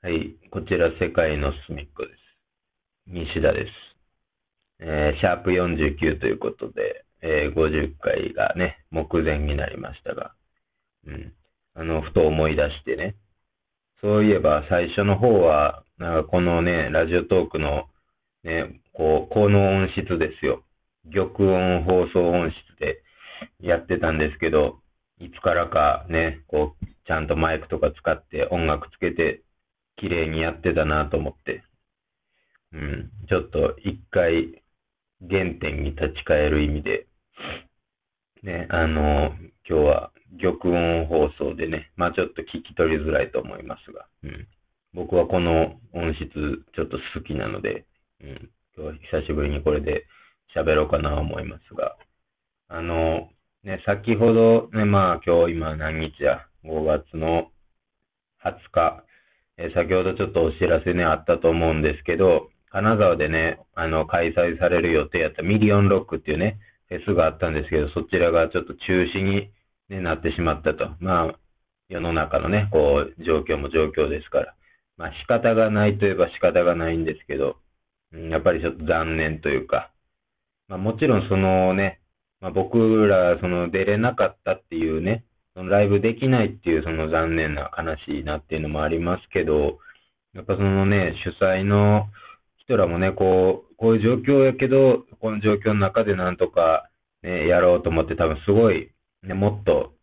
はい、こちら世界の隅っこです。西田です。えーシャープ49ということで、えー50回がね、目前になりましたが、うん。あの、ふと思い出してね、そういえば最初の方は、なんかこのね、ラジオトークの、ね、こう、この音質ですよ。玉音放送音質でやってたんですけど、いつからかね、こう、ちゃんとマイクとか使って音楽つけて、綺麗にやってたなと思って、うん、ちょっと一回原点に立ち返る意味で、ね、あの、今日は玉音放送でね、まあちょっと聞き取りづらいと思いますが、うん、僕はこの音質ちょっと好きなので、うん、今日は久しぶりにこれで喋ろうかなと思いますが、あの、ね、先ほどね、まあ今日今何日や、5月の20日、え先ほどちょっとお知らせね、あったと思うんですけど、金沢でね、あの、開催される予定やったミリオンロックっていうね、フェスがあったんですけど、そちらがちょっと中止に、ね、なってしまったと。まあ、世の中のね、こう、状況も状況ですから。まあ仕方がないといえば仕方がないんですけど、うんやっぱりちょっと残念というか、まあもちろんそのね、まあ僕らその出れなかったっていうね、そのライブできないっていうその残念な悲しいなっていうのもありますけど、やっぱそのね、主催の人らもね、こう、こういう状況やけど、この状況の中でなんとかね、やろうと思って多分すごい、ね、もっと、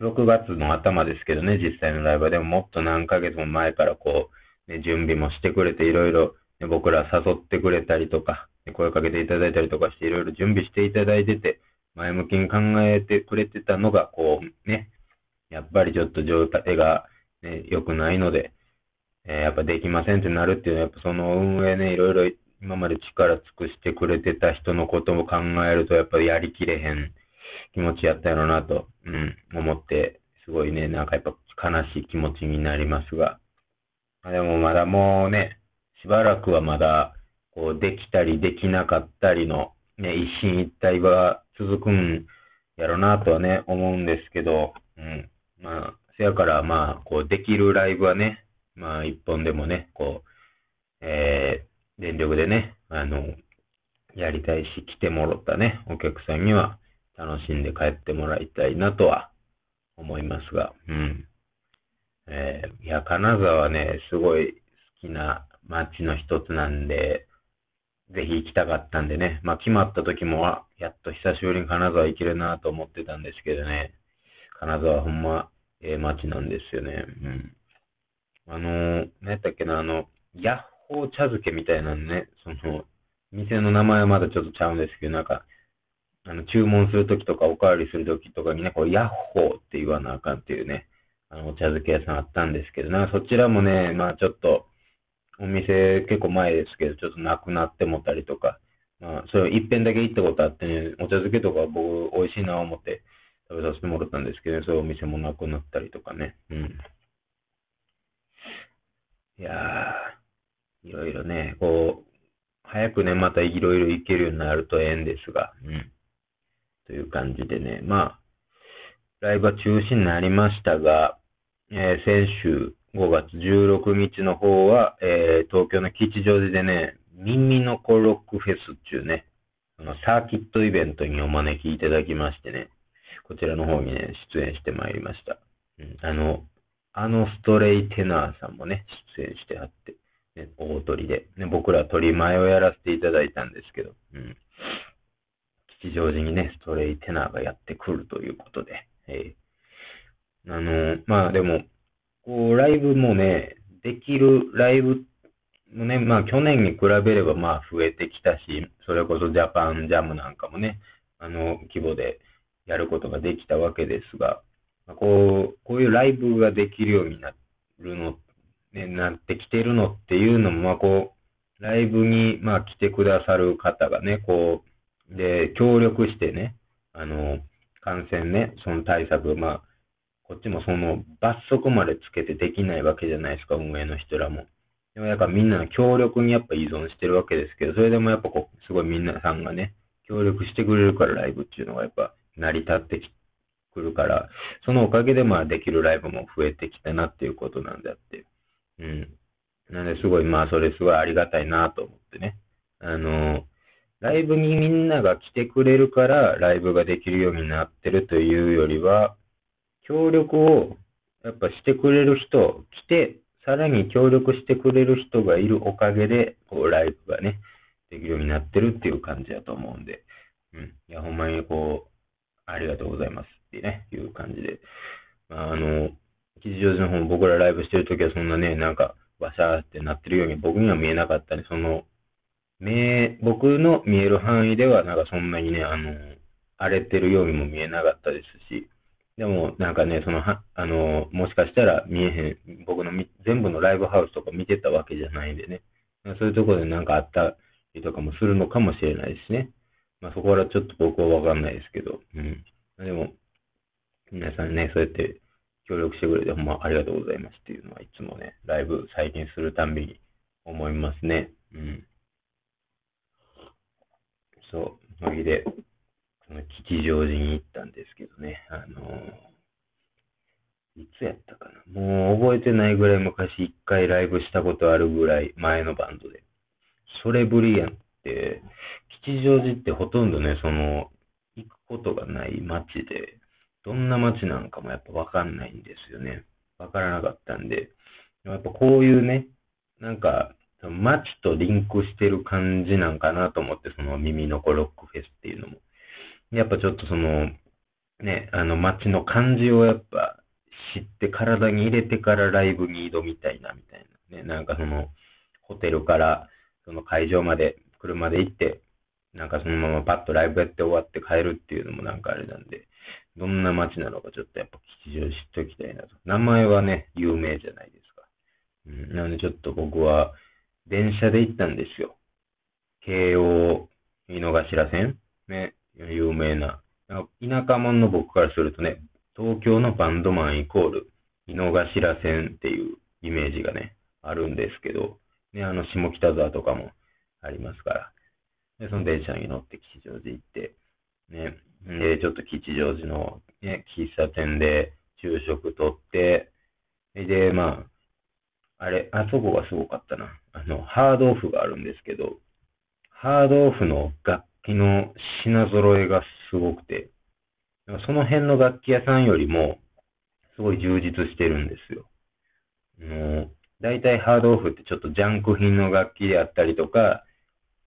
6月の頭ですけどね、実際のライブでももっと何ヶ月も前からこう、ね、準備もしてくれていろいろ、ね、僕ら誘ってくれたりとか、声かけていただいたりとかしていろいろ準備していただいてて、前向きに考えてくれてたのが、こうね、やっぱりちょっと状態が、ね、良くないので、えーやっぱできませんってなるっていうのは、やっぱその運営ね、いろいろ今まで力尽くしてくれてた人のことも考えると、やっぱりやりきれへん気持ちやったやろうなと、うん、思って、すごいね、なんかやっぱ悲しい気持ちになりますが、まあでもまだもうね、しばらくはまだ、こう、できたりできなかったりの、ね、一進一退は続くんやろなとはね、思うんですけど、うん。まあ、せやからまあ、こう、できるライブはね、まあ、一本でもね、こう、えー、全力でね、あの、やりたいし、来てもらったね、お客さんには楽しんで帰ってもらいたいなとは思いますが、うん。えー、いや、金沢ね、すごい好きな街の一つなんで、ぜひ行きたかったんでね、まあ決まった時も、あやっと久しぶりに金沢行けるなと思ってたんですけどね、金沢ほんま、ええ街なんですよね。うん。あのー、何やったっけな、あの、ヤッホー茶漬けみたいなのね、その、店の名前はまだちょっとちゃうんですけど、なんか、あの、注文するときとかおかわりするときとかにね、こう、ヤッホーって言わなあかんっていうね、あの、お茶漬け屋さんあったんですけど、なんかそちらもね、まあちょっと、お店結構前ですけど、ちょっとなくなってもたりとか、まあ、それ一遍だけ行ったことあってね、お茶漬けとか僕美味しいなと思って食べさせてもらったんですけど、ねそういうお店もなくなったりとかね。うん。いやー、いろいろね、こう、早くね、またいろいろ行けるようになるとええんですが、うん。という感じでね、まあ、ライブは中止になりましたが、えー先週5月16日の方は、えー東京の吉祥寺でね、耳の子ロックフェスっていうね、そのサーキットイベントにお招きいただきましてね、こちらの方にね、出演してまいりました。うん、あの、あのストレイテナーさんもね、出演してはって、ね、大鳥で、ね、僕ら鳥前をやらせていただいたんですけど、うん。吉祥寺にね、ストレイテナーがやってくるということで、えーあの、まあでも、こう、ライブもね、できるライブもね、まあ去年に比べればまあ増えてきたし、それこそジャパンジャムなんかもね、あの規模でやることができたわけですが、まあこう、こういうライブができるようになるの、ね、なってきてるのっていうのも、まあこう、ライブにまあ来てくださる方がね、こう、で、協力してね、あの、感染ね、その対策、まあ、こっちもその罰則までつけてできないわけじゃないですか、運営の人らも。でもやっぱみんなの協力にやっぱ依存してるわけですけど、それでもやっぱこう、すごいみんなさんがね、協力してくれるからライブっていうのがやっぱ成り立ってくるから、そのおかげでまあできるライブも増えてきたなっていうことなんであって。うん。なんで、すごい、まあ、それすごいありがたいなと思ってね。あの、ライブにみんなが来てくれるから、ライブができるようになってるというよりは、協力をやっぱしてくれる人、来て、さらに協力してくれる人がいるおかげで、こう、ライブがね、できるようになってるっていう感じだと思うんで、うん。いや、ほんまにこう、ありがとうございますってね、いう感じで。まあ、あの、吉祥寺の方僕らライブしてるときはそんなね、なんか、バシャーってなってるように僕には見えなかったり、その、目、僕の見える範囲ではなんかそんなにね、あの、荒れてるようにも見えなかったですし、でもなんかね、そのは、あの、もしかしたら見えへん、僕の全部のライブハウスとか見てたわけじゃないんでね、そういうところでなんかあったりとかもするのかもしれないですね。まあそこはちょっと僕はわかんないですけど、うん。でも、皆さんね、そうやって協力してくれて、ほんまありがとうございますっていうのはいつもね、ライブ最近するたんびに思いますね。うん。そう、それで、その吉祥寺に行ったんですけどね、あのー、いつやったかな。もう覚えてないぐらい昔一回ライブしたことあるぐらい前のバンドで。それぶりやんって、吉祥寺ってほとんどね、その、行くことがない街で、どんな街なんかもやっぱわかんないんですよね。わからなかったんで、やっぱこういうね、なんか、街とリンクしてる感じなんかなと思って、その耳の子ロックフェスっていうのも。やっぱちょっとその、ね、あの街の感じをやっぱ知って体に入れてからライブに挑みたいなみたいな。ね、なんかその、ホテルからその会場まで車で行って、なんかそのままパッとライブやって終わって帰るっていうのもなんかあれなんで、どんな街なのかちょっとやっぱ吉祥知っときたいなと。名前はね、有名じゃないですか。うん、なのでちょっと僕は電車で行ったんですよ。京王井の頭線ね、有名な。田舎者の僕からするとね、東京のバンドマンイコール井の頭線っていうイメージがね、あるんですけど、ね、あの下北沢とかもありますから。で、その電車に乗って吉祥寺行って、ね、で、ちょっと吉祥寺の、ね、喫茶店で昼食とって、で、まあ、あれ、あそこがすごかったな。あの、ハードオフがあるんですけど、ハードオフの楽の品揃えがすごくて、その辺の楽器屋さんよりも、すごい充実してるんですよ。もう、大体ハードオフってちょっとジャンク品の楽器であったりとか、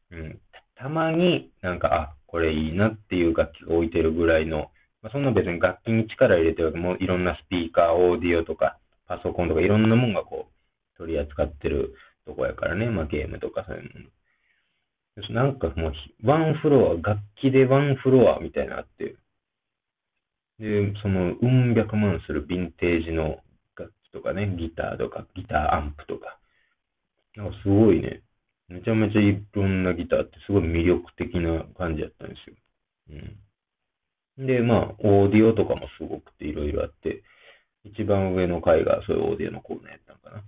うん、たまになんか、あ、これいいなっていう楽器が置いてるぐらいの、まあ、そんな別に楽器に力入れてるわけもいろんなスピーカー、オーディオとか、パソコンとかいろんなもんがこう、取り扱ってるとこやからね、まあゲームとかそういうの。なんかもう、ワンフロア、楽器でワンフロアみたいなあって、で、その、うん百万するヴィンテージの楽器とかね、ギターとか、ギターアンプとか、なんかすごいね、めちゃめちゃいろんなギターってすごい魅力的な感じやったんですよ。うん。で、まあ、オーディオとかもすごくていろいろあって、一番上の階がそういうオーディオのコーナーやったのか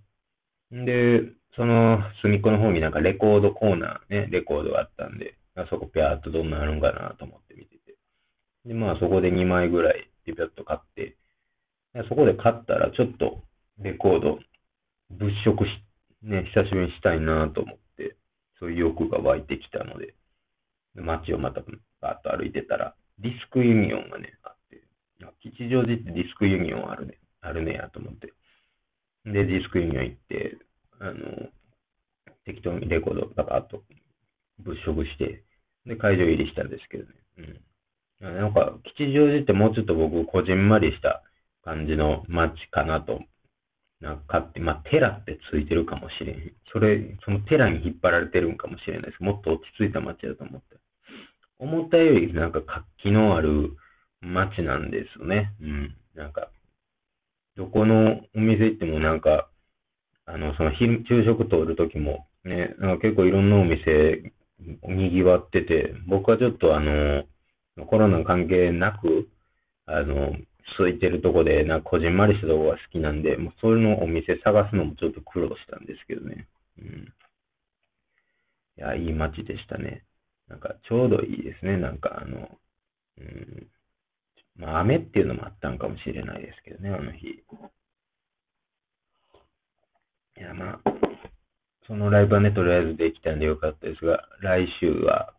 な。で、その隅っこの方になんかレコードコーナーね、レコードがあったんで、あそこぴゃーっとどんなあるんかなと思って見てて。で、まあそこで2枚ぐらいピピャッと買って、そこで買ったらちょっとレコード物色し、ね、久しぶりにしたいなと思って、そういう欲が湧いてきたので、街をまたバーッと歩いてたら、ディスクユニオンがね、あって、吉祥寺ってディスクユニオンあるね、あるねやと思って。で、ディスクユニオン行って、あの、適当にレコードバカッと物色して、で、会場入りしたんですけどね。うん。なんか、吉祥寺ってもうちょっと僕、こじんまりした感じの街かなとなんかって、まあ、寺ってついてるかもしれん。それ、その寺に引っ張られてるんかもしれないです。もっと落ち着いた街だと思って。思ったよりなんか活気のある街なんですよね。うん。なんか、どこのお店行ってもなんか、あの、その昼、昼食通るときも、ね、なんか結構いろんなお店、賑わってて、僕はちょっとあの、コロナ関係なく、あの、空いてるとこで、なんかこじんまりしたとこが好きなんで、もうそういうのお店探すのもちょっと苦労したんですけどね。うん。いや、いい街でしたね。なんかちょうどいいですね。なんかあの、うん。まあ雨っていうのもあったんかもしれないですけどね、あの日。いや、まあ、そのライブはね、とりあえずできたんでよかったですが、来週は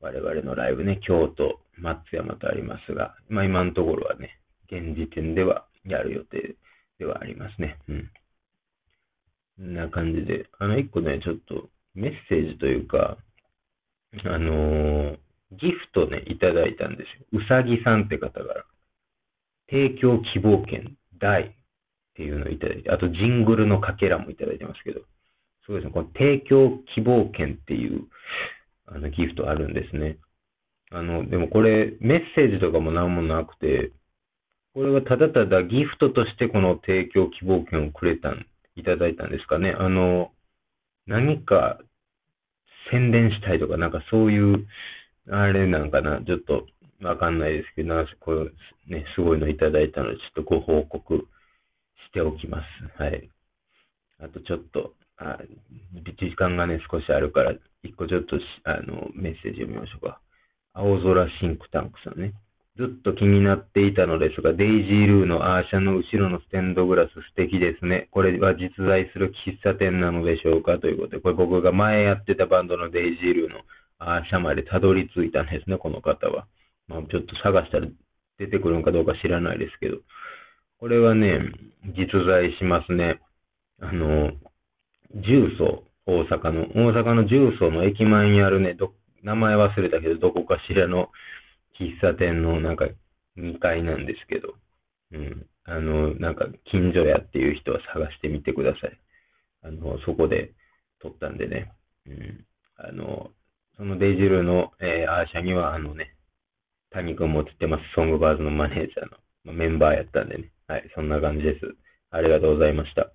我々のライブね、京都、松山とありますが、まあ今のところはね、現時点ではやる予定ではありますね。うん。こんな感じで、あの、一個ね、ちょっとメッセージというか、あのー、ギフトね、いただいたんですよ。うさぎさんって方から、提供希望券大っていうのをいただいて、あとジングルのかけらもいただいてますけど、そうですね、この提供希望券っていうあのギフトあるんですね。あの、でもこれメッセージとかも何もなくて、これはただただギフトとしてこの提供希望券をくれたん、いただいたんですかね。あの、何か宣伝したいとか、なんかそういう、あれなんかな、ちょっとわかんないですけど、なんかこう、ね、すごいのいただいたので、ちょっとご報告しておきます。はい。あとちょっと、あ時間がね、少しあるから、一個ちょっとあのメッセージ読みましょうか。青空シンクタンクさんね。ずっと気になっていたのですが、デイジールーのアーシャの後ろのステンドグラス素敵ですね。これは実在する喫茶店なのでしょうか？ということで、これ僕が前やってたバンドのデイジールーのアーシャまでたどり着いたんですね、この方は。まあ、ちょっと探したら出てくるのかどうか知らないですけど。これはね、実在しますね。あの、重曹、大阪の、大阪の重曹の駅前にあるね、ど、名前忘れたけど、どこかしらの喫茶店のなんか2階なんですけど、うん。あの、なんか近所やっていう人は探してみてください。あの、そこで撮ったんでね。うん。あの、そのデジルの、えー、アーシャには、あのね、谷君も映ってます。ソングバーズのマネージャーの、まあ、メンバーやったんでね。はい、そんな感じです。ありがとうございました。